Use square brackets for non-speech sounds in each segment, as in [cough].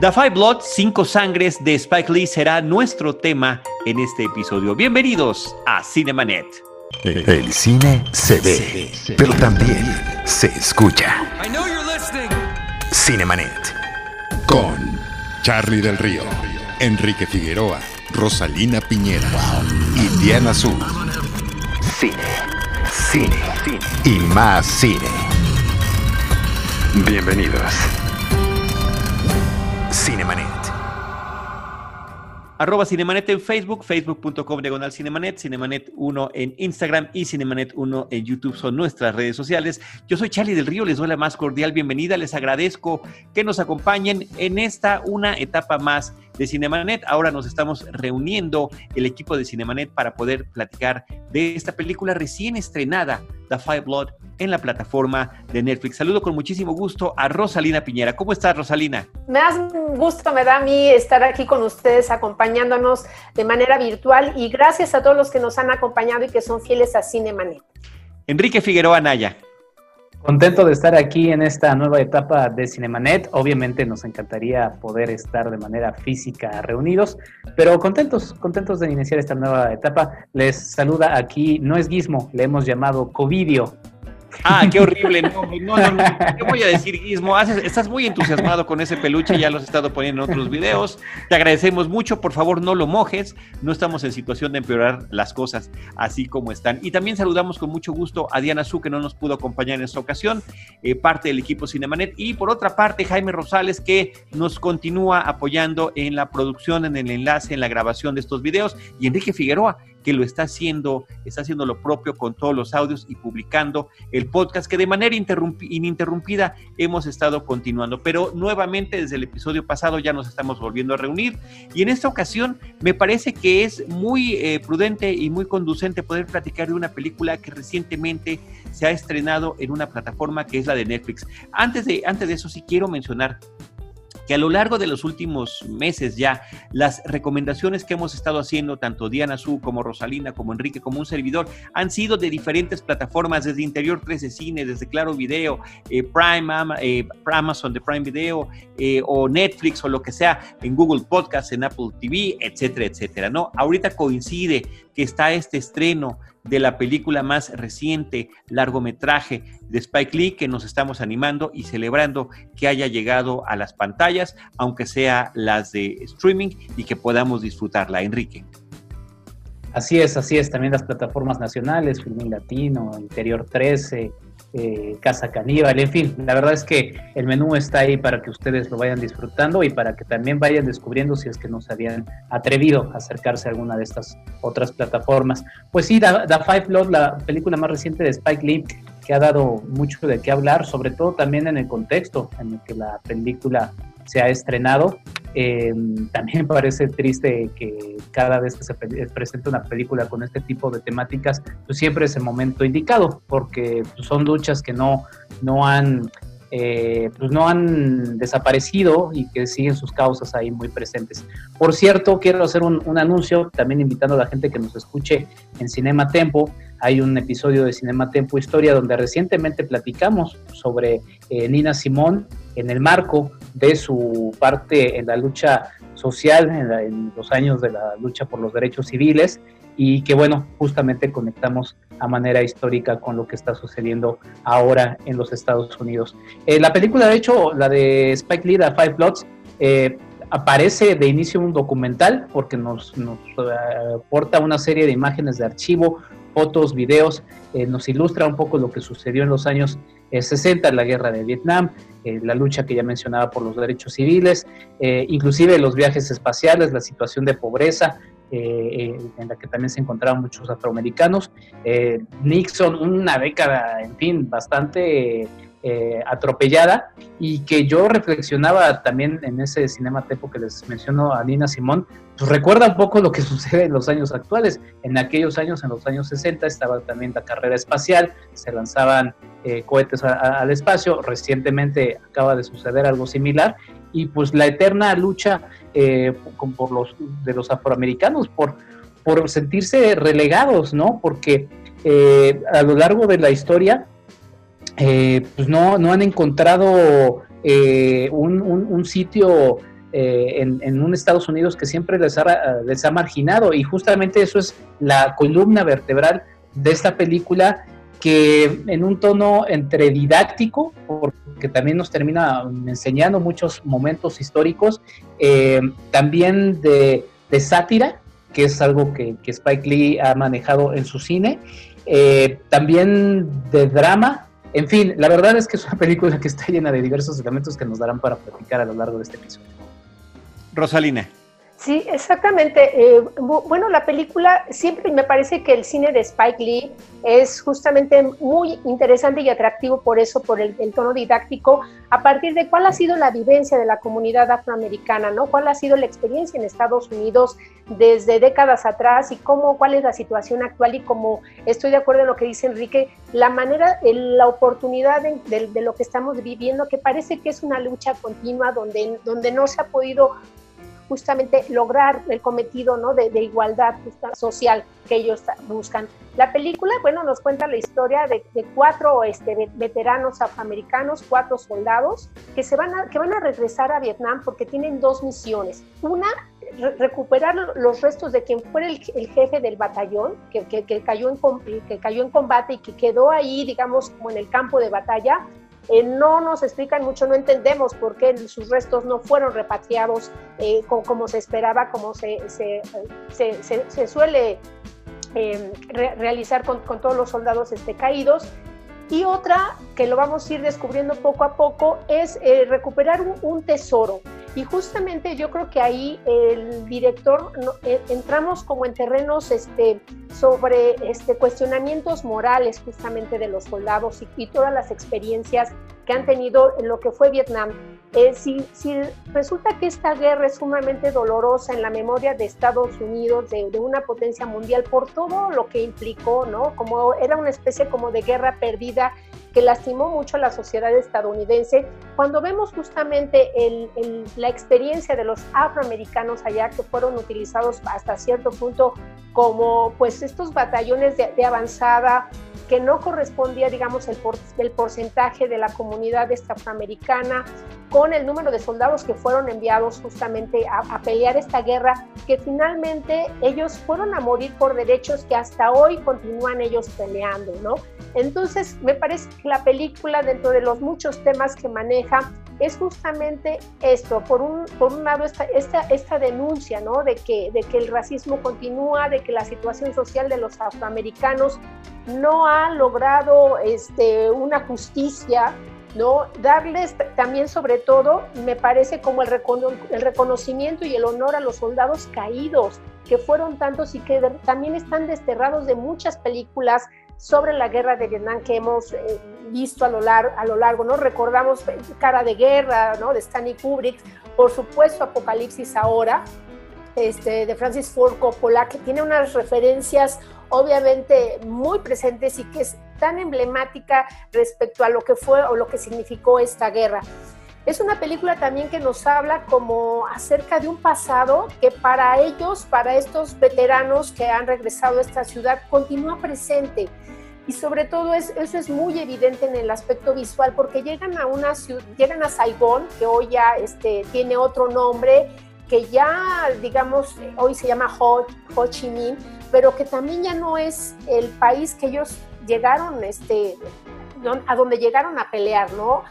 The Five Blood, Cinco Sangres de Spike Lee será nuestro tema en este episodio. Bienvenidos a Cinemanet. El cine se ve, pero también se escucha. Cinemanet. Con Charlie del Río, Enrique Figueroa, Rosalina Piñera y Diana Azul. Cine, cine, cine y más cine. Bienvenidos. Cinemanet. Arroba Cinemanet en Facebook, facebook.com diagonal Cinemanet, Cinemanet 1 en Instagram y Cinemanet 1 en YouTube son nuestras redes sociales. Yo soy Charlie del Río, les doy la más cordial bienvenida, les agradezco que nos acompañen en esta una etapa más de Cinemanet. Ahora nos estamos reuniendo el equipo de Cinemanet para poder platicar de esta película recién estrenada, The Five Blood, en la plataforma de Netflix. Saludo con muchísimo gusto a Rosalina Piñera. ¿Cómo estás, Rosalina? Me da gusto, me da a mí estar aquí con ustedes acompañándonos de manera virtual y gracias a todos los que nos han acompañado y que son fieles a Cinemanet. Enrique Figueroa Naya. Contento de estar aquí en esta nueva etapa de Cinemanet. Obviamente nos encantaría poder estar de manera física reunidos, pero contentos, contentos de iniciar esta nueva etapa. Les saluda aquí, no es Gizmo, le hemos llamado Covidio Ah, qué horrible. No, [laughs] no, no, no. ¿Qué voy a decir, Guismo? Estás muy entusiasmado con ese peluche, ya lo has estado poniendo en otros [laughs] videos. Te agradecemos mucho. Por favor, no lo mojes. No estamos en situación de empeorar las cosas así como están. Y también saludamos con mucho gusto a Diana Su, que no nos pudo acompañar en esta ocasión, eh, parte del equipo Cinemanet. Y por otra parte, Jaime Rosales, que nos continúa apoyando en la producción, en el enlace, en la grabación de estos videos. Y Enrique Figueroa, que lo está haciendo, está haciendo lo propio con todos los audios y publicando el podcast que de manera ininterrumpida hemos estado continuando. Pero nuevamente desde el episodio pasado ya nos estamos volviendo a reunir y en esta ocasión me parece que es muy eh, prudente y muy conducente poder platicar de una película que recientemente se ha estrenado en una plataforma que es la de Netflix. Antes de, antes de eso sí quiero mencionar que a lo largo de los últimos meses ya las recomendaciones que hemos estado haciendo, tanto Diana Su como Rosalina, como Enrique, como un servidor, han sido de diferentes plataformas, desde Interior 13 Cine, desde Claro Video, eh, Prime, eh, Amazon de Prime Video, eh, o Netflix, o lo que sea, en Google Podcast, en Apple TV, etcétera, etcétera, ¿no? Ahorita coincide que está este estreno de la película más reciente, largometraje de Spike Lee, que nos estamos animando y celebrando que haya llegado a las pantallas, aunque sea las de streaming, y que podamos disfrutarla. Enrique. Así es, así es. También las plataformas nacionales, Filmin Latino, Interior 13, eh, Casa Caníbal, en fin, la verdad es que el menú está ahí para que ustedes lo vayan disfrutando y para que también vayan descubriendo si es que no se habían atrevido a acercarse a alguna de estas otras plataformas. Pues sí, The, Five Blood, la película más reciente de Spike Lee, que ha dado mucho de qué hablar, sobre todo también en el contexto en el que la película se ha estrenado. Eh, también [laughs] parece triste que cada vez que se presenta una película con este tipo de temáticas, pues siempre es el momento indicado, porque pues, son luchas que no, no han eh, pues no han desaparecido y que siguen sus causas ahí muy presentes. Por cierto, quiero hacer un, un, anuncio, también invitando a la gente que nos escuche en Cinema Tempo. Hay un episodio de Cinema Tempo Historia donde recientemente platicamos sobre eh, Nina Simón en el marco de su parte en la lucha social, en, los años de la lucha por los derechos civiles, y que bueno, justamente conectamos a manera histórica con lo que está sucediendo ahora en los Estados Unidos. Eh, la película, de hecho, la de Spike Lee, The Five Bloods, eh, aparece de inicio un documental porque nos, nos aporta una serie de imágenes de archivo, fotos, videos, nos ilustra un poco lo que sucedió en los años 60, la guerra de Vietnam, eh, la lucha que ya mencionaba por los derechos civiles, eh, inclusive los viajes espaciales, la situación de pobreza, eh, en la que también se encontraban muchos afroamericanos. Nixon, una década, en fin, bastante atropellada y que yo reflexionaba también en ese cinema tempo que les menciono a Nina Simón, pues recuerda un poco lo que [laughs] sucede en los años actuales. En aquellos años, en los años 60, estaba también la carrera espacial, se lanzaban eh, cohetes al espacio. Recientemente acaba de suceder algo similar y pues la eterna lucha eh, por los, de los afroamericanos por, por sentirse relegados, ¿no? Porque eh, a lo largo de la historia pues no, no han encontrado un, sitio eh, en, un Estados Unidos que siempre les ha, les ha marginado y justamente eso es la columna vertebral de esta película que en un tono entre didáctico, porque también nos termina enseñando muchos momentos históricos, eh, también de, sátira, que es algo que, Spike Lee ha manejado en su cine, eh, también de drama, en fin, la verdad es que es una película que está llena de diversos elementos que nos darán para platicar a lo largo de este episodio. Rosalina. Sí, exactamente. Eh, bueno, la película siempre me parece que el cine de Spike Lee es justamente muy interesante y atractivo por eso, por el, tono didáctico, a partir de cuál ha sido la vivencia de la comunidad afroamericana, ¿no? Cuál ha sido la experiencia en Estados Unidos desde décadas atrás y cómo, cuál es la situación actual y como estoy de acuerdo en lo que dice Enrique, la manera, la oportunidad de, de lo que estamos viviendo, que parece que es una lucha continua donde, donde no se ha podido justamente lograr el cometido ¿no? de, igualdad social que ellos buscan. La película, bueno, nos cuenta la historia de, cuatro este, veteranos afroamericanos, cuatro soldados, que, se van a, que van a regresar a Vietnam porque tienen dos misiones. Una, recuperar los restos de quien fuera el, jefe del batallón, que, que, cayó en, que cayó en combate y que quedó ahí, digamos, como en el campo de batalla, eh, no nos explican mucho, no entendemos por qué sus restos no fueron repatriados eh, como, se esperaba, como se, se, suele eh, realizar con, todos los soldados este, caídos. Y otra que lo vamos a ir descubriendo poco a poco es recuperar un, tesoro. Y justamente yo creo que ahí el director entramos como en terrenos este, sobre este, cuestionamientos morales justamente de los soldados y, todas las experiencias que han tenido en lo que fue Vietnam. Eh, si, resulta que esta guerra es sumamente dolorosa en la memoria de Estados Unidos, de, de, una potencia mundial, por todo lo que implicó, ¿no? Como era una especie como de guerra perdida que lastimó mucho a la sociedad estadounidense, cuando vemos justamente el, la experiencia de los afroamericanos allá que fueron utilizados hasta cierto punto como pues estos batallones de avanzada que no correspondía, digamos, el, porcentaje de la comunidad afroamericana con el número de soldados que fueron enviados justamente a, pelear esta guerra, que finalmente ellos fueron a morir por derechos que hasta hoy continúan ellos peleando, ¿no? Entonces, me parece que la película, dentro de los muchos temas que maneja, es justamente esto, por un, por un lado esta, esta, esta denuncia, ¿no? De que, de que el racismo continúa, de que la situación social de los afroamericanos no ha logrado este, una justicia, ¿no? Darles también, sobre todo, me parece como el, el reconocimiento y el honor a los soldados caídos, que fueron tantos y que también están desterrados de muchas películas sobre la guerra de Vietnam que hemos eh, visto a lo, largo, a lo largo, ¿no? Recordamos Cara de Guerra, ¿no? De Stanley Kubrick, por supuesto Apocalipsis ahora, este, de Francis Ford Coppola, que tiene unas referencias obviamente muy presentes y que es tan emblemática respecto a lo que fue o lo que significó esta guerra. Es una película también que nos habla como acerca de un pasado que para ellos, para estos veteranos que han regresado a esta ciudad, continúa presente. Y sobre todo eso es muy evidente en el aspecto visual porque llegan a una ciudad, llegan a Saigón, que hoy ya este, tiene otro nombre, que ya digamos hoy se llama Ho, Chi Minh, pero que también ya no es el país que ellos llegaron, este, a donde llegaron a pelear, ¿no?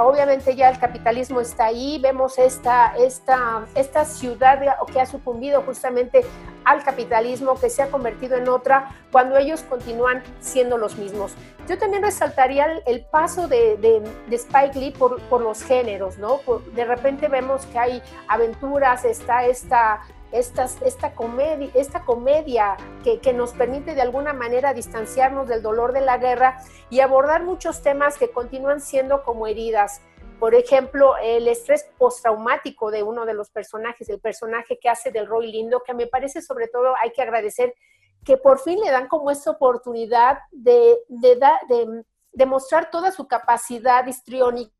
Obviamente ya el capitalismo está ahí, vemos esta, esta, esta ciudad que ha sucumbido justamente al capitalismo, que se ha convertido en otra, cuando ellos continúan siendo los mismos. Yo también resaltaría el, paso de, de, Spike Lee por, por, los géneros, ¿no? de repente vemos que hay aventuras, está esta esta, comedia, esta comedia que, nos permite de alguna manera distanciarnos del dolor de la guerra y abordar muchos temas que continúan siendo como heridas. Por ejemplo, el estrés postraumático de uno de los personajes, el personaje que hace del Roy Lindo, que me parece sobre todo hay que agradecer que por fin le dan como esta oportunidad de, de, de, de mostrar toda su capacidad histriónica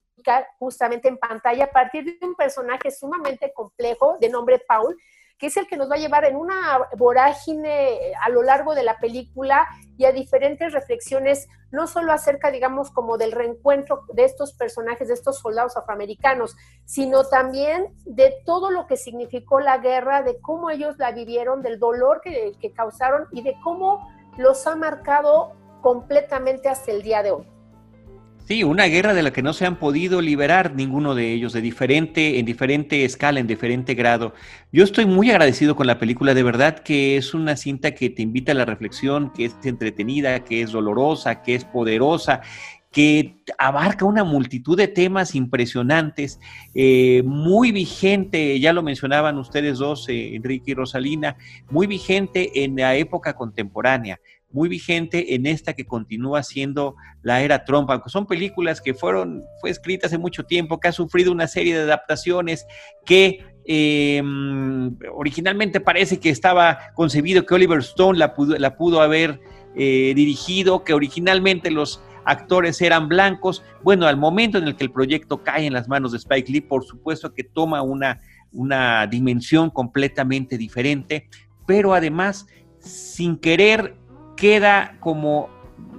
justamente en pantalla a partir de un personaje sumamente complejo de nombre Paul, que es el que nos va a llevar en una vorágine a lo largo de la película y a diferentes reflexiones, no solo acerca, digamos, como del reencuentro de estos personajes, de estos soldados afroamericanos, sino también de todo lo que significó la guerra, de cómo ellos la vivieron, del dolor que, que causaron y de cómo los ha marcado completamente hasta el día de hoy. Sí, una guerra de la que no se han podido liberar ninguno de ellos, de diferente, en diferente escala, en diferente grado. Yo estoy muy agradecido con la película, de verdad que es una cinta que te invita a la reflexión, que es entretenida, que es dolorosa, que es poderosa, que abarca una multitud de temas impresionantes, eh, muy vigente, ya lo mencionaban ustedes dos, eh, Enrique y Rosalina, muy vigente en la época contemporánea muy vigente en esta que continúa siendo la era Trump, aunque son películas que fueron, fue escrita hace mucho tiempo, que ha sufrido una serie de adaptaciones, que em, originalmente parece que estaba concebido que Oliver Stone la pudo, la pudo haber eh, dirigido, que originalmente los actores eran blancos. Bueno, al momento en el que el proyecto cae en las manos de Spike Lee, por supuesto que toma una, una dimensión completamente diferente, pero además, sin querer queda como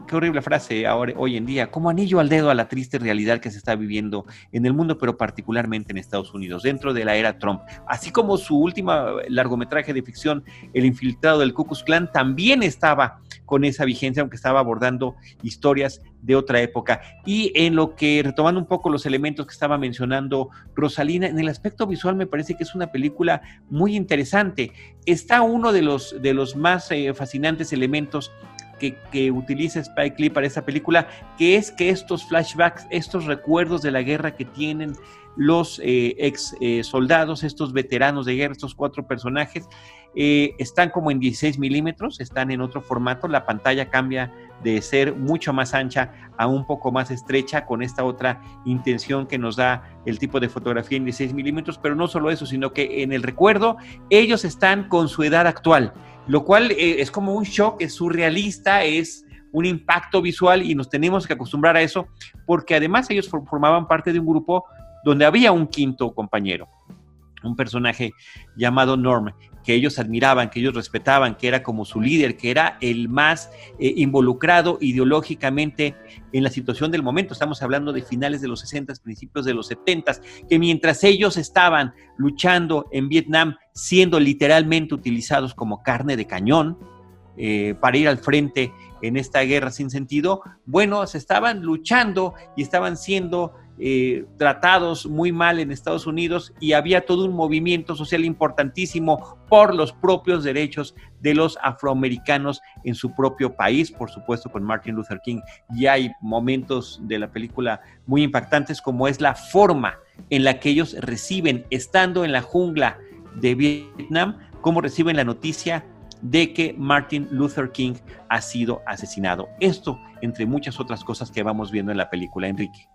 qué horrible frase ahora, hoy en día, como anillo al dedo a la triste realidad que se está viviendo en el mundo, pero particularmente en Estados Unidos, dentro de la era Trump. Así como su última largometraje de ficción, El infiltrado del Ku Klux Klan, también estaba con esa vigencia, aunque estaba abordando historias de otra época. Y en lo que, retomando un poco los elementos que estaba mencionando Rosalina, en el aspecto visual me parece que es una película muy interesante. Está uno de los, de los más eh, fascinantes elementos que, utiliza Spike Lee para esa película, que es que estos flashbacks, estos recuerdos de la guerra que tienen los eh, ex eh, soldados, estos veteranos de guerra, estos cuatro personajes, eh, están como en 16 milímetros, están en otro formato, la pantalla cambia de ser mucho más ancha a un poco más estrecha con esta otra intención que nos da el tipo de fotografía en 16 milímetros, pero no solo eso, sino que en el recuerdo ellos están con su edad actual lo cual eh, es como un shock, es surrealista, es un impacto visual y nos tenemos que acostumbrar a eso, porque además ellos formaban parte de un grupo donde había un quinto compañero, un personaje llamado Norm, que ellos admiraban, que ellos respetaban, que era como su líder, que era el más eh, involucrado ideológicamente en la situación del momento. Estamos hablando de finales de los 60, principios de los 70, que mientras ellos estaban luchando en Vietnam, siendo literalmente utilizados como carne de cañón, eh, para ir al frente en esta guerra sin sentido, bueno, se estaban luchando y estaban siendo eh, tratados muy mal en Estados Unidos y había todo un movimiento social importantísimo por los propios derechos de los afroamericanos en su propio país, por supuesto con Martin Luther King. Y hay momentos de la película muy impactantes como es la forma en la que ellos reciben, estando en la jungla de Vietnam, cómo reciben la noticia de que Martin Luther King ha sido asesinado. Esto entre muchas otras cosas que vamos viendo en la película, Enrique.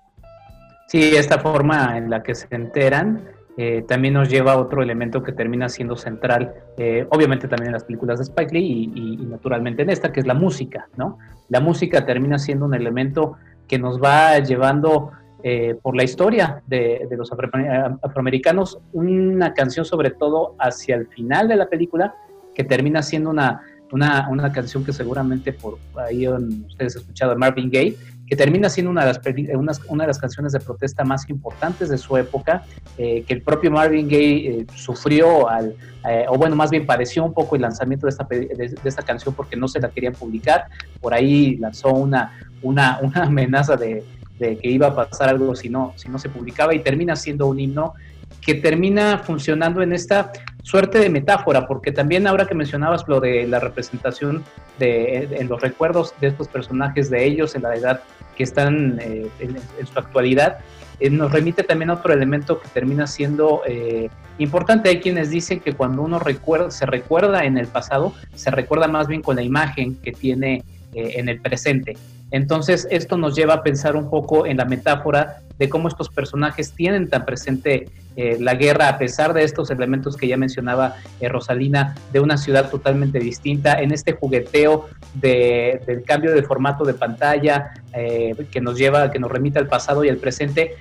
Sí, esta forma en la que se enteran eh, también nos lleva a otro elemento que termina siendo central, eh, obviamente también en las películas de Spike Lee y, naturalmente en esta, que es la música, ¿no? La música termina siendo un elemento que nos va llevando eh, por la historia de, los afroamericanos, una canción sobre todo hacia el final de la película, que termina siendo una, una, una canción que seguramente por ahí ustedes han escuchado, Marvin Gaye, que termina siendo una de las, eh, una, de las canciones de protesta más importantes de su época, eh, que el propio Marvin Gaye eh, sufrió, al, o bueno, más bien padeció un poco el lanzamiento de esta, de, canción porque no se la querían publicar, por ahí lanzó una, una, [laughs] una amenaza de, de, que iba a pasar algo si no, si no se publicaba y termina siendo un himno que termina funcionando en esta suerte de metáfora, porque también ahora que mencionabas lo de la representación de, en los recuerdos de estos personajes, de ellos en la edad que están eh, en, su actualidad, eh, nos remite también a otro elemento que termina siendo eh, importante. Hay quienes dicen que cuando uno recuerda, se recuerda en el pasado, se recuerda más bien con la imagen que tiene en el presente. Entonces, esto nos lleva a pensar un poco en la metáfora de cómo estos personajes tienen tan presente eh, la guerra, a pesar de estos elementos que ya mencionaba eh, Rosalina, de una ciudad totalmente distinta, en este jugueteo del cambio de formato de pantalla eh, que nos lleva, que nos remite al pasado y al presente.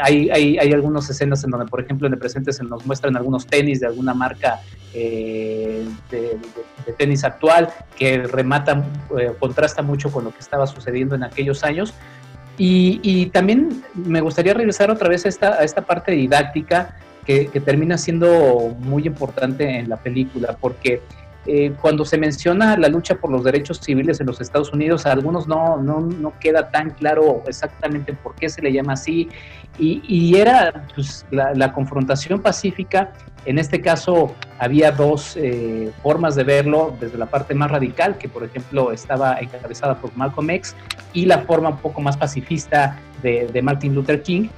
hay, hay, hay, algunas escenas en donde, por ejemplo, en el presente se nos muestran algunos tenis de alguna marca de, tenis actual que remata, contrasta mucho con lo que estaba sucediendo en aquellos años y, también me gustaría regresar otra vez a esta, a esta parte didáctica que, termina siendo muy importante en la película, porque eh, cuando se menciona la lucha por los derechos civiles en los Estados Unidos, a algunos no, no, no queda tan claro exactamente por qué se le llama así. Y, era pues, la, confrontación pacífica. En este caso había dos eh, formas de verlo, desde la parte más radical, que por ejemplo estaba encabezada por Malcolm X, y la forma un poco más pacifista de, de Martin Luther King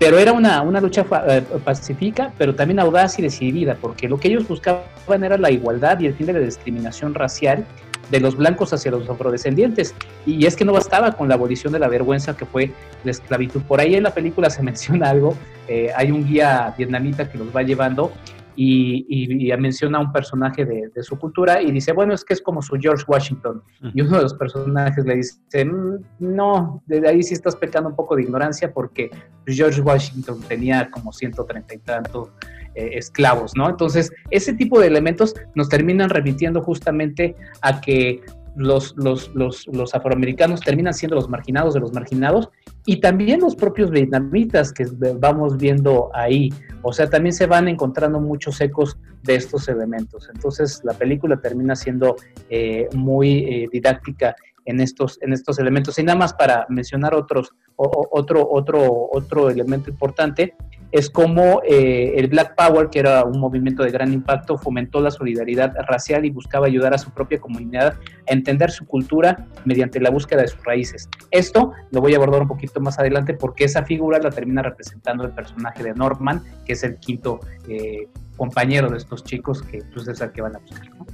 pero era una, una lucha eh, pacífica, pero también audaz y decidida, porque lo que ellos buscaban era la igualdad y el fin de la discriminación racial de los blancos hacia los afrodescendientes. Y es que no bastaba con la abolición de la vergüenza que fue la esclavitud. Por ahí en la película se [laughs] menciona algo, eh, hay un guía vietnamita que los va llevando y, y, menciona a un personaje de, su cultura y dice, bueno, es que es como su George Washington. Y uno de los personajes le dice, mm, no, de ahí sí estás pecando un poco de ignorancia porque George Washington tenía como 130 y tantos eh, esclavos, ¿no? Entonces, ese tipo de elementos nos terminan remitiendo justamente a que los, los, los, los, afroamericanos terminan siendo los marginados de los marginados y también los propios vietnamitas que vamos viendo ahí. O sea, también se van encontrando muchos ecos de estos elementos. Entonces, la película termina siendo eh, muy eh, didáctica en estos, en estos elementos. Y nada más para mencionar otros, otro, otro, otro elemento importante, es como eh, el Black Power, que era un movimiento de gran impacto, fomentó la solidaridad racial y buscaba ayudar a su propia comunidad a entender su cultura mediante la búsqueda de sus raíces. Esto lo voy a abordar un poquito más adelante porque esa figura la termina representando el personaje de Norman, que es el quinto eh, compañero de estos chicos que pues, es el que van a buscar. ¿no?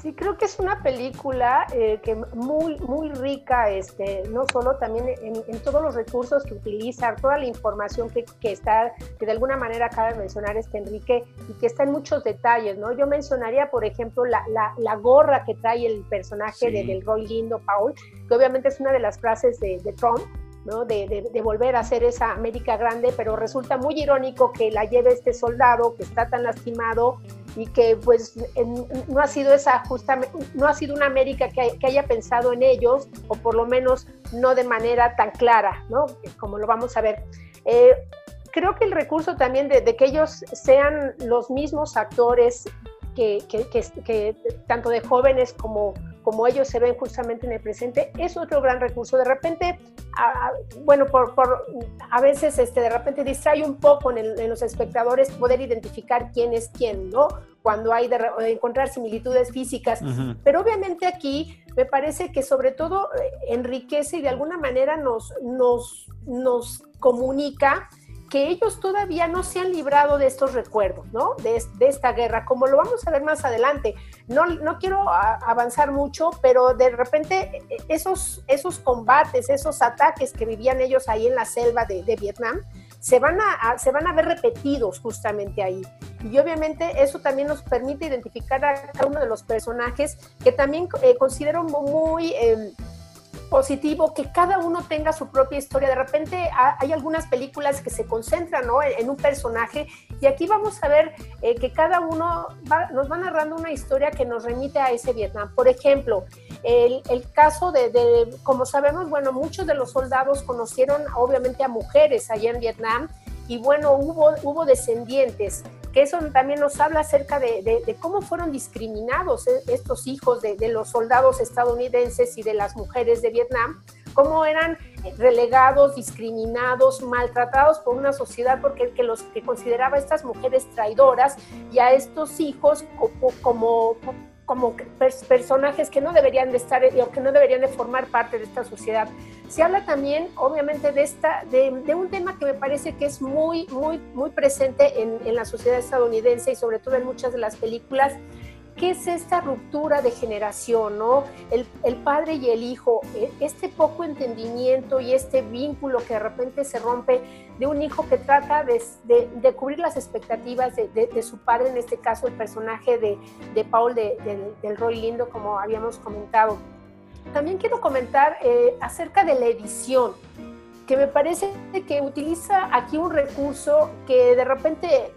Sí, creo que es una película eh, que muy, muy rica, este, no solo también en, todos los recursos que utiliza, toda la información que, que, está, que de alguna manera acaba de mencionar este Enrique, y que está en muchos detalles, ¿no? Yo mencionaría, por ejemplo, la, la, la gorra que trae el personaje de, del Roy Lindo Paul, que obviamente es una de las frases de, de Trump, ¿no? De, de, volver a hacer esa América grande, pero resulta muy irónico que la lleve este soldado que está tan lastimado y que pues no ha sido esa justamente, no ha sido una América que, haya pensado en ellos, o por lo menos no de manera tan clara, ¿no? Como lo vamos a ver. Eh, creo que el recurso también de, que ellos sean los mismos actores que, que, tanto de jóvenes como, como ellos se ven justamente en el presente, es otro gran recurso. De repente, bueno, por, por, a veces este, de repente distrae un poco en, en, los espectadores poder identificar quién es quién, ¿no? Cuando hay de, encontrar similitudes físicas. Pero obviamente aquí me parece que sobre todo eh, enriquece y de alguna manera nos, nos, nos comunica que ellos todavía no se han librado de estos recuerdos, ¿no? De, de, esta guerra, como lo vamos a ver más adelante. No, no quiero avanzar mucho, pero de repente e, esos, esos combates, esos ataques que vivían ellos ahí en la selva de, de Vietnam, se van, a, se van a ver repetidos justamente ahí. Y obviamente eso también nos permite identificar a cada uno de los personajes que también eh, considero muy... Eh, positivo que cada uno tenga su propia historia. De repente hay algunas películas que se concentran en, un personaje y aquí vamos a ver eh, que cada uno nos va narrando una historia que nos remite a ese Vietnam. Por ejemplo, el, caso de, de, como sabemos, bueno, muchos de los soldados conocieron obviamente a mujeres allá en Vietnam y bueno, hubo, hubo descendientes que eso también nos habla acerca de, cómo fueron discriminados eh, estos hijos de, los soldados estadounidenses y de las mujeres de Vietnam, cómo eran relegados, discriminados, maltratados por una sociedad porque que los que consideraba a estas mujeres traidoras y a estos hijos como, personajes que no deberían de estar o que no deberían de formar parte de esta sociedad. Se habla también, obviamente, de, esta, de, un tema que me parece que es muy, muy, muy presente en, en, la sociedad estadounidense y sobre todo en muchas de las películas, qué es esta ruptura de generación, ¿no? El, padre y el hijo, e, este poco entendimiento y este vínculo que de repente se rompe de un hijo que trata de, cubrir las expectativas de, de, su padre, en este caso el personaje de, Paul del Roy Lindo, como habíamos comentado. También quiero comentar eh, acerca de la edición que me parece que utiliza aquí un recurso que de repente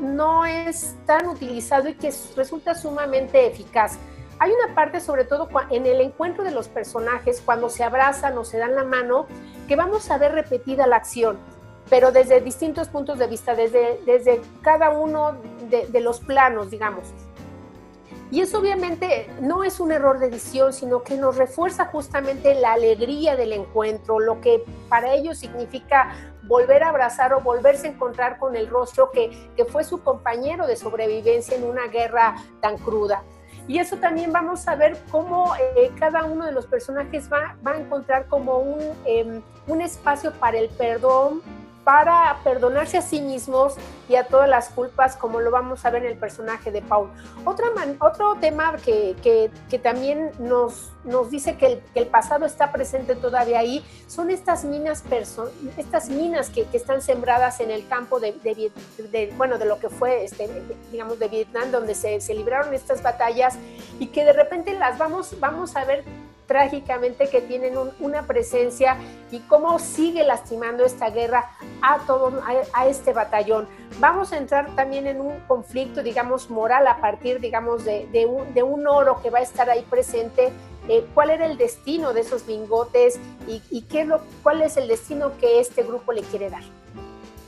no es tan utilizado y que resulta sumamente eficaz. Hay una parte, sobre todo en el encuentro de los personajes, cuando se abrazan o se dan la mano, que vamos a ver repetida la acción, pero desde distintos puntos de vista, desde, desde cada uno de, de los planos, digamos. Y eso obviamente no es un error de edición, sino que nos refuerza justamente la alegría del encuentro, lo que para ellos significa volver a abrazar o volverse a encontrar con el rostro que, que fue su compañero de sobrevivencia en una guerra tan cruda. Y eso también vamos a ver cómo eh, cada uno de los personajes va, va a encontrar como un, em, un espacio para el perdón, para perdonarse a sí mismos y a todas las culpas, como lo vamos a ver en el personaje de Paul. Otra otro tema que, que, también nos, nos dice que el, que el, pasado está presente todavía ahí son estas minas, estas minas que, que, están sembradas en el campo de, de, bueno, de lo que fue, este, digamos, de Vietnam, donde se, se libraron estas batallas y que de repente las vamos, vamos a ver trágicamente que tienen una presencia y cómo sigue lastimando esta guerra a todo a, este batallón. Vamos a entrar también en un conflicto, digamos, moral a partir, digamos, de, un, oro que va a estar ahí presente. Eh, ¿Cuál era el destino de esos lingotes y, y qué es lo, cuál es el destino que este grupo le quiere dar?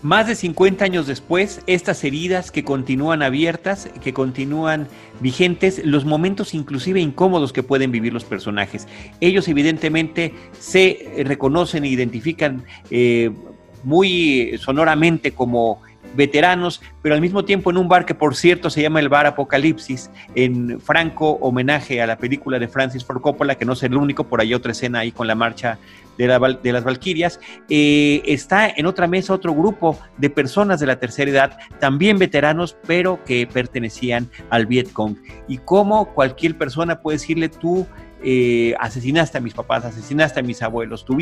Más de 50 años después, estas heridas que continúan abiertas, que continúan vigentes, los momentos inclusive incómodos que pueden vivir los personajes. Ellos evidentemente se reconocen e identifican eh, muy sonoramente como veteranos, pero al mismo tiempo en un bar que por cierto se llama el Bar Apocalipsis, en franco homenaje a la película de Francis Ford Coppola, que no es el único, por ahí otra escena ahí con la marcha de, las Valquirias, eh, está en otra mesa otro grupo de personas de la tercera edad, también veteranos, pero que pertenecían al Vietcong. Y como cualquier persona puede decirle tú, eh, asesinaste a mis papás, asesinaste a mis abuelos, tú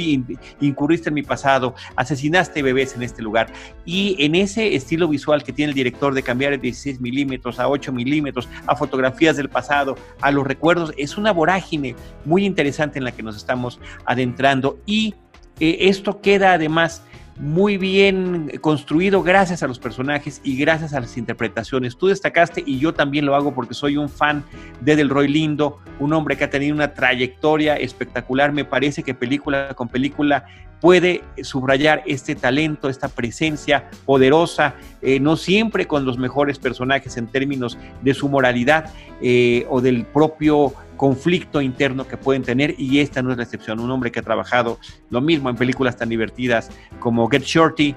incurriste en mi pasado, asesinaste bebés en este lugar. Y en ese estilo visual que tiene el director de cambiar de 16 milímetros a 8 milímetros, a fotografías del pasado, a los recuerdos, es una vorágine muy interesante en la que nos estamos adentrando. Y eh, esto queda además muy bien construido gracias a los personajes y gracias a las interpretaciones. Tú destacaste y yo también lo hago porque soy un fan de Del Roy Lindo, un hombre que ha tenido una trayectoria espectacular. Me parece que película con película puede subrayar este talento, esta presencia poderosa, eh, no siempre con los mejores personajes en términos de su moralidad eh, o del propio conflicto interno que pueden tener y esta no es la excepción. Un hombre que ha trabajado lo mismo en películas tan divertidas como Get Shorty,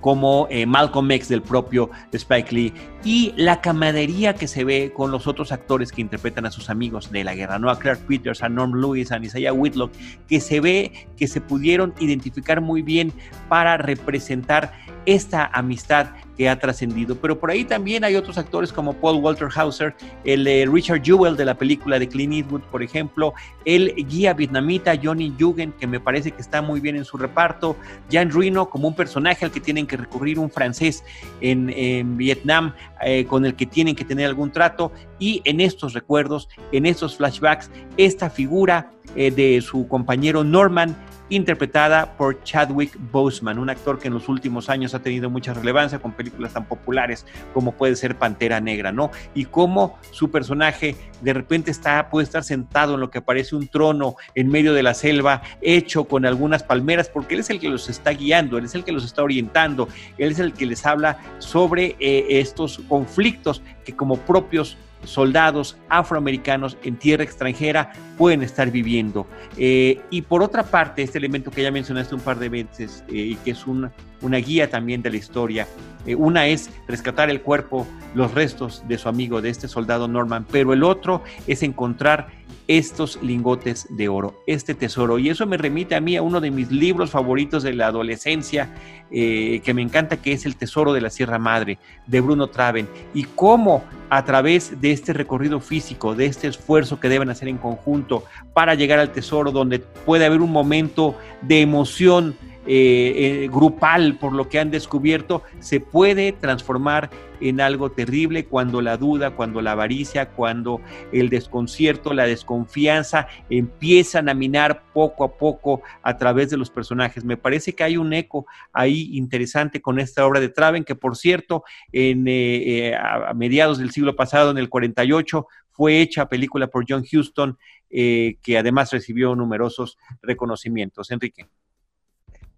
como eh, Malcolm X del propio Spike Lee y la camaradería que se ve con los otros actores que interpretan a sus amigos de la guerra, ¿no? A Clark Peters, a Norm Lewis, a Isaiah Whitlock, que se ve que se pudieron identificar muy bien para representar esta amistad que ha trascendido. Pero por ahí también hay otros actores como Paul Walter Hauser, el eh, Richard Jewell de la película de Clint Eastwood, por ejemplo, el guía vietnamita Johnny Jugend, que me parece que está muy bien en su reparto, Jan Reno como un personaje al que tienen que recurrir un francés en, Vietnam, eh, con el que tienen que tener algún trato, y en estos recuerdos, en estos flashbacks, esta figura eh, de su compañero Norman, interpretada por Chadwick Boseman, un actor que en los últimos años ha tenido mucha relevancia con películas tan populares como puede ser Pantera Negra, ¿no? Y cómo su personaje de repente está, puede estar sentado en lo que parece un trono en medio de la selva, hecho con algunas palmeras, porque él es el que los está guiando, él es el que los está orientando, él es el que les habla sobre eh, estos conflictos que como propios soldados afroamericanos en tierra extranjera pueden estar viviendo. Eh, y por otra parte, este elemento que ya mencionaste un par de veces eh, y que es una, una guía también de la historia, eh, una es rescatar el cuerpo, los restos de su amigo, de este soldado Norman, pero el otro es encontrar estos lingotes de oro, este tesoro. Y eso me remite a mí a uno de mis libros favoritos de la adolescencia, eh, que me encanta, que es El Tesoro de la Sierra Madre, de Bruno Traven. Y cómo a través de este recorrido físico, de este esfuerzo que deben hacer en conjunto para llegar al tesoro, donde puede haber un momento de emoción, eh, eh, grupal por lo que han descubierto, se puede transformar en algo terrible cuando la duda, cuando la avaricia, cuando el desconcierto, la desconfianza empiezan a minar poco a poco a través de los personajes. Me parece que hay un eco ahí interesante con esta obra de Traven, que por cierto, en, eh, a mediados del siglo pasado, en el 48, fue hecha película por John Huston, que además recibió numerosos reconocimientos. Enrique.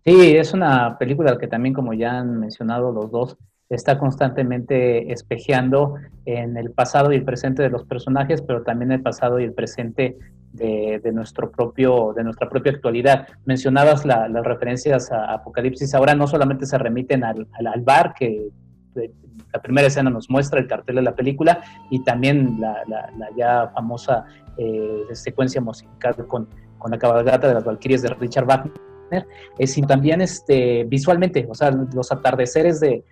Sí, es una película que también, como ya han mencionado los dos, está constantemente espejeando en el pasado y el presente de los personajes, pero también el pasado y el presente de, nuestro propio, de nuestra propia actualidad. Mencionabas las referencias a Apocalipsis, ahora no solamente se remiten al, bar, que la primera escena nos muestra el cartel de la película, y también la, ya famosa eh, secuencia musical con, con la cabalgata de las Valquirias de Richard Wagner es sino también este, visualmente, o sea, los atardeceres de,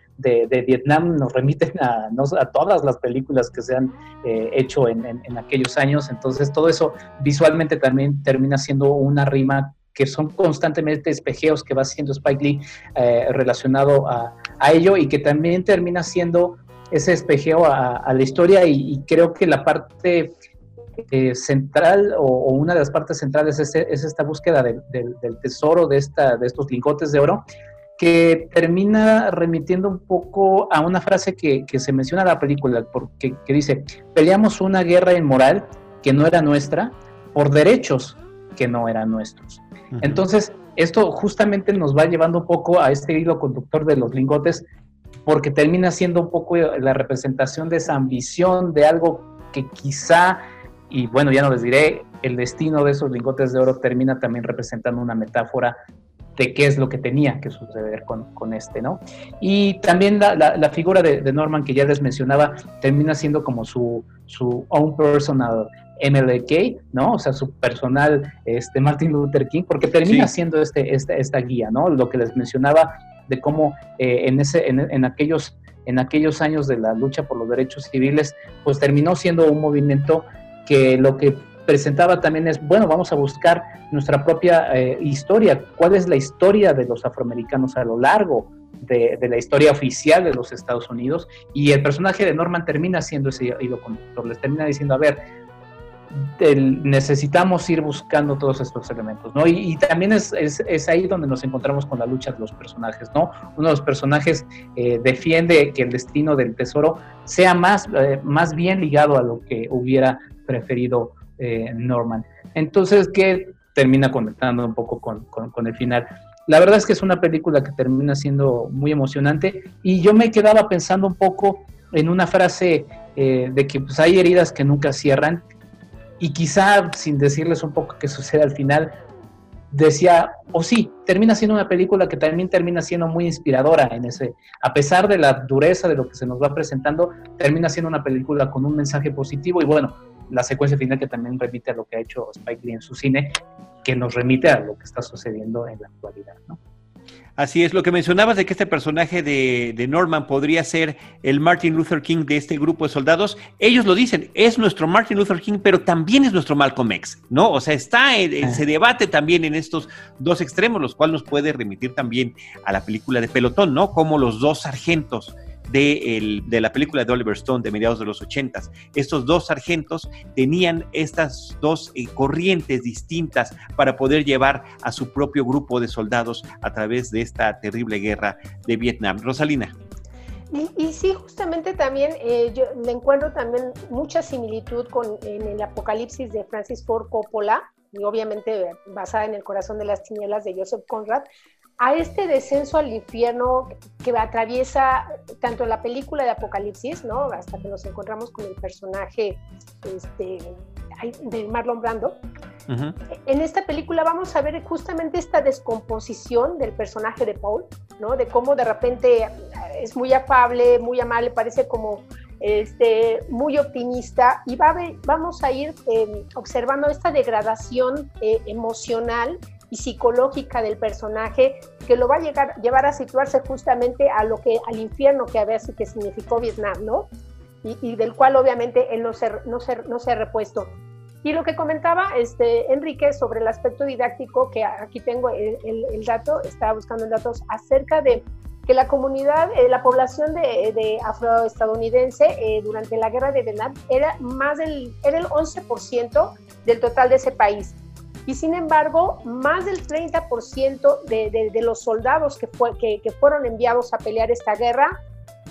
Vietnam nos remiten a, a, todas las películas que se han eh, hecho en, aquellos años, entonces todo eso visualmente también termina siendo una rima que son constantemente espejeos que va haciendo Spike Lee eh, relacionado a, ello y que también termina siendo ese espejeo a, la historia. Y, creo que la parte eh, central o, una de las partes centrales es, esta búsqueda del tesoro de, esta, de estos lingotes de oro que termina remitiendo un poco a una frase que, se menciona en la película, porque, que dice, peleamos una guerra inmoral que no era nuestra por derechos que no eran nuestros. Entonces, esto justamente nos va llevando un poco a este hilo conductor de los lingotes, porque termina siendo un poco la representación de esa ambición, de algo que quizá y bueno, ya no les diré, el destino de esos lingotes de oro termina también representando una metáfora de qué es lo que tenía que suceder con, este, ¿no? Y también la, figura de, Norman que ya les mencionaba termina siendo como su, su own personal MLK, ¿no? O sea, su personal este, Martin Luther King, porque termina siendo este, este, esta guía, ¿no? Lo que les mencionaba de cómo eh, en, ese, en, aquellos, en aquellos años de la lucha por los derechos civiles, pues terminó siendo un movimiento que lo que presentaba también es, bueno, vamos a buscar nuestra propia eh, historia, cuál es la historia de los afroamericanos a lo largo de, la historia oficial de los Estados Unidos, y el personaje de Norman termina siendo ese hilo conductor, les termina diciendo, a ver, necesitamos ir buscando todos estos elementos, ¿no? Y, también es, es, ahí donde nos encontramos con la lucha de los personajes, ¿no? Uno de los personajes eh, defiende que el destino del tesoro sea más, eh, más bien ligado a lo que hubiera preferido eh, Norman. Entonces, que termina conectando un poco con, el final. La verdad es que es una película que termina siendo muy emocionante y yo me quedaba pensando un poco en una frase eh, de que pues, hay heridas que nunca cierran y quizá sin decirles un poco qué sucede al final, decía, o oh, sí, termina siendo una película que también termina siendo muy inspiradora en ese, a pesar de la dureza de lo que se nos va presentando, termina siendo una película con un mensaje positivo y bueno, la secuencia final que también remite a lo que ha hecho Spike Lee en su cine, que nos remite a lo que está sucediendo en la actualidad, ¿no? Así es, lo que mencionabas de que este personaje de, Norman podría ser el Martin Luther King de este grupo de soldados, ellos lo dicen, es nuestro Martin Luther King, pero también es nuestro Malcolm X, ¿no? O sea, está, en, se debate también en estos dos extremos, los cuales nos puede remitir también a la película de Pelotón, ¿no? Como los dos sargentos de, de, la película de Oliver Stone de mediados de los ochentas. Estos dos sargentos tenían estas dos eh, corrientes distintas para poder llevar a su propio grupo de soldados a través de esta terrible guerra de Vietnam. Rosalina. Y, sí, justamente también eh, yo le encuentro también mucha similitud con el Apocalipsis de Francis Ford Coppola, y obviamente basada en el corazón de las tinieblas de Joseph Conrad, a este descenso al infierno que atraviesa tanto la película de Apocalipsis, ¿no? Hasta que nos encontramos con el personaje este, de Marlon Brando. En esta película vamos a ver justamente esta descomposición del personaje de Paul, ¿no? De cómo de repente es muy afable, muy amable, parece como este, muy optimista y va vamos a ir em, observando esta degradación eh, emocional y psicológica del personaje que lo va a llegar, llevar a situarse justamente a lo que, al infierno que a veces que significó Vietnam, ¿no? Y, del cual obviamente él no se, no, no se ha repuesto. Y lo que comentaba este, Enrique sobre el aspecto didáctico, que aquí tengo el, el, dato, estaba buscando datos acerca de que la comunidad, eh, la población de, de afroestadounidense eh, durante la guerra de Vietnam era más del, era el 11% del total de ese país. Y sin embargo, más del 30% de, de, de, los soldados que, fue, que, que fueron enviados a pelear esta guerra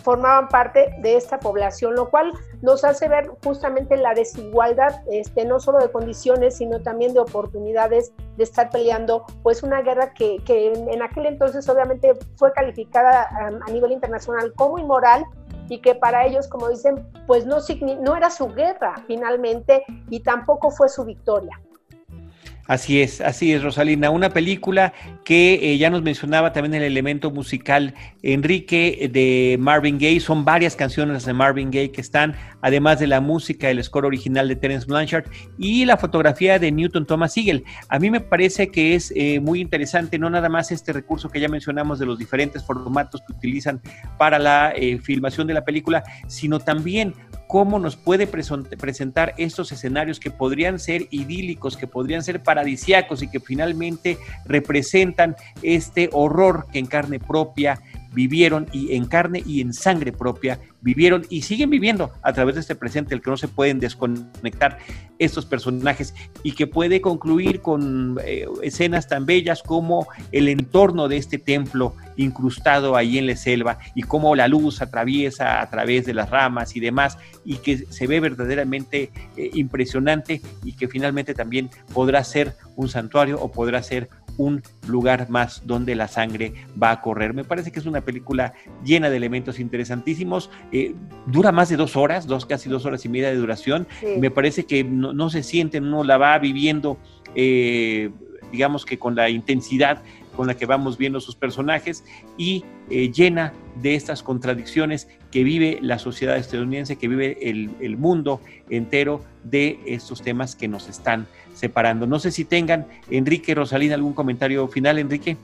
formaban parte de esta población, lo cual nos hace ver justamente la desigualdad, este, no solo de condiciones, sino también de oportunidades de estar peleando, pues una guerra que, que en aquel entonces obviamente fue calificada a, a nivel internacional como inmoral y que para ellos, como dicen, pues no, no era su guerra finalmente y tampoco fue su victoria. Así es, así es, Rosalina. Una película que eh, ya nos mencionaba también el elemento musical Enrique de Marvin Gaye. Son varias canciones de Marvin Gaye que están, además de la música, el score original de Terence Blanchard y la fotografía de Newton Thomas Siegel. A mí me parece que es eh, muy interesante, no nada más este recurso que ya mencionamos de los diferentes formatos que utilizan para la eh, filmación de la película, sino también cómo nos puede presentar estos escenarios que podrían ser idílicos, que podrían ser paradisiacos y que finalmente representan este horror que en carne propia vivieron y en carne y en sangre propia vivieron y siguen viviendo a través de este presente, el que no se pueden desconectar estos personajes y que puede concluir con eh, escenas tan bellas como el entorno de este templo incrustado ahí en la selva y cómo la luz atraviesa a través de las ramas y demás y que se ve verdaderamente eh, impresionante y que finalmente también podrá ser un santuario o podrá ser un lugar más donde la sangre va a correr. Me parece que es una película llena de elementos interesantísimos. Eh, dura más de dos horas, dos, casi dos horas y media de duración. Me parece que no, se siente, uno la va viviendo, eh, digamos que con la intensidad con la que vamos viendo sus personajes y eh, llena de estas contradicciones que vive la sociedad estadounidense, que vive el, el mundo entero de estos temas que nos están separando. No sé si tengan, Enrique, Rosalina, algún comentario final, Enrique.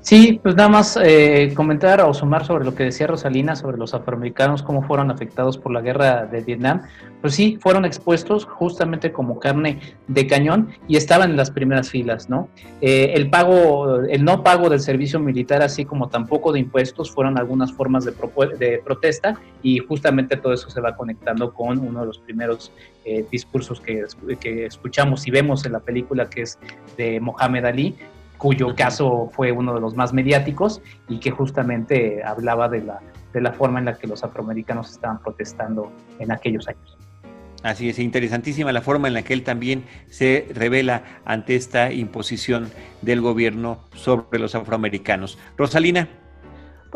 Sí, pues nada más eh, comentar o sumar sobre lo que decía Rosalina sobre los afroamericanos, cómo fueron afectados por la guerra de Vietnam. Pues sí, fueron expuestos justamente como carne de cañón y estaban en las primeras filas, ¿no? Eh, el pago, el no pago del servicio militar, así como tampoco de impuestos, fueron algunas formas de, de protesta y justamente todo eso se va conectando con uno de los primeros eh, discursos que, que escuchamos y vemos en la película que es de Mohamed Ali, cuyo caso fue uno de los más mediáticos y que justamente hablaba de la, de la forma en la que los afroamericanos estaban protestando en aquellos años. Así es, interesantísima la forma en la que él también se revela ante esta imposición del gobierno sobre los afroamericanos. Rosalina.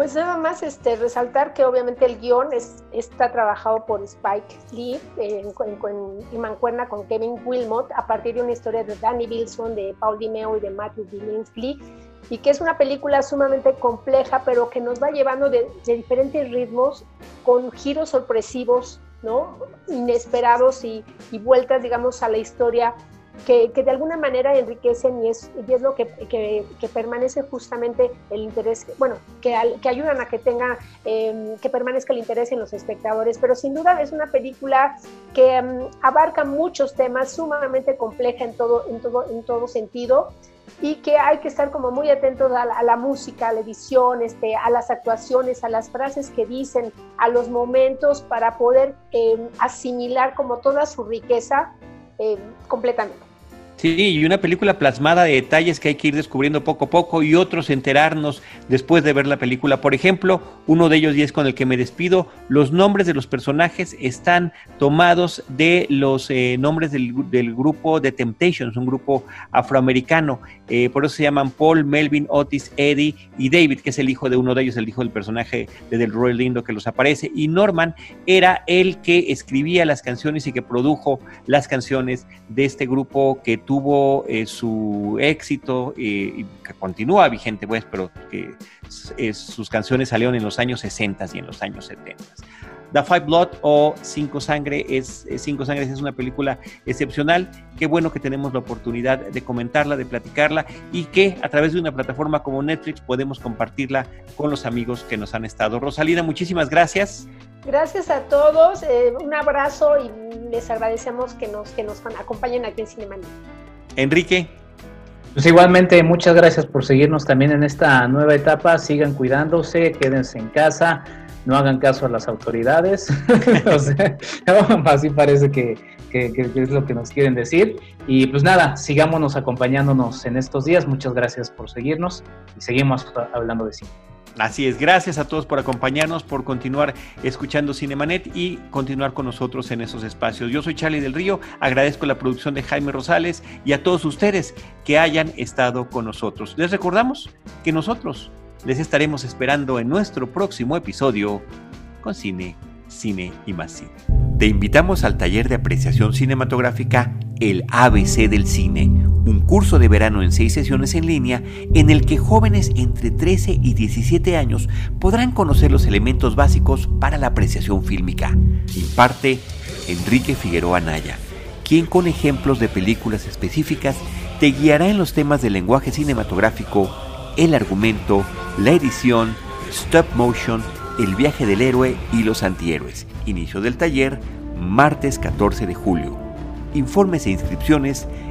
Pues nada más este, resaltar que obviamente el guion es, está trabajado por Spike Lee en, mancuerna con Kevin Wilmot a partir de una historia de Danny Wilson, de Paul Dimeo y de Matthew Billingsley y que es una película sumamente compleja pero que nos va llevando de, de diferentes ritmos con giros sorpresivos, ¿no? inesperados y, y vueltas digamos a la historia que, de alguna manera enriquecen y es, y es lo que, que, permanece justamente el interés, bueno, que, que ayudan a que tenga, em, que permanezca el interés en los espectadores, pero sin duda es una película que em, abarca muchos temas, sumamente compleja en todo, en todo, en todo sentido y que hay que estar como muy atentos a la, música, a la edición, este, a las actuaciones, a las frases que dicen, a los momentos para poder em, asimilar como toda su riqueza completamente. Sí, y una película plasmada de detalles que hay que ir descubriendo poco a poco y otros enterarnos después de ver la película. Por ejemplo, uno de ellos y es con el que me despido, los nombres de los personajes están tomados de los eh, nombres del, grupo The Temptations, un grupo afroamericano. Eh, por eso se llaman Paul, Melvin, Otis, Eddie y David, que es el hijo de uno de ellos, el hijo del personaje de Del Roy Lindo que los aparece. Y Norman era el que escribía las canciones y que produjo las canciones de este grupo que tuvo eh, su éxito eh, y que continúa vigente, pues, pero que eh, sus canciones salieron en los años 60 y en los años 70. The Five Blood o Cinco Sangre es Cinco Sangres es una película excepcional. Qué bueno que tenemos la oportunidad de comentarla, de platicarla y que a través de una plataforma como Netflix podemos compartirla con los amigos que nos han estado. Rosalina, muchísimas gracias. Gracias a todos, eh, un abrazo y les agradecemos que nos, que nos acompañen aquí en Cinemanía. Enrique. Pues igualmente, muchas gracias por seguirnos también en esta nueva etapa. Sigan cuidándose, quédense en casa, no hagan caso a las autoridades. [laughs] [laughs] así parece que, es lo que nos quieren decir. Y pues nada, sigámonos acompañándonos en estos días. Muchas gracias por seguirnos y seguimos hablando de cine. Así es, gracias a todos por acompañarnos, por continuar escuchando Cinemanet y continuar con nosotros en esos espacios. Yo soy Charlie del Río, agradezco la producción de Jaime Rosales y a todos ustedes que hayan estado con nosotros. Les recordamos que nosotros les estaremos esperando en nuestro próximo episodio con Cine, Cine y más Cine. Te invitamos al taller de apreciación cinematográfica El ABC del Cine, un curso de verano en seis sesiones en línea en el que jóvenes entre 13 y 17 años podrán conocer los elementos básicos para la apreciación fílmica. Imparte Enrique Figueroa Naya, quien con ejemplos de películas específicas te guiará en los temas del lenguaje cinematográfico, el argumento, la edición, stop motion, el viaje del héroe y los antihéroes. Inicio del taller, martes 14 de julio. Informes e inscripciones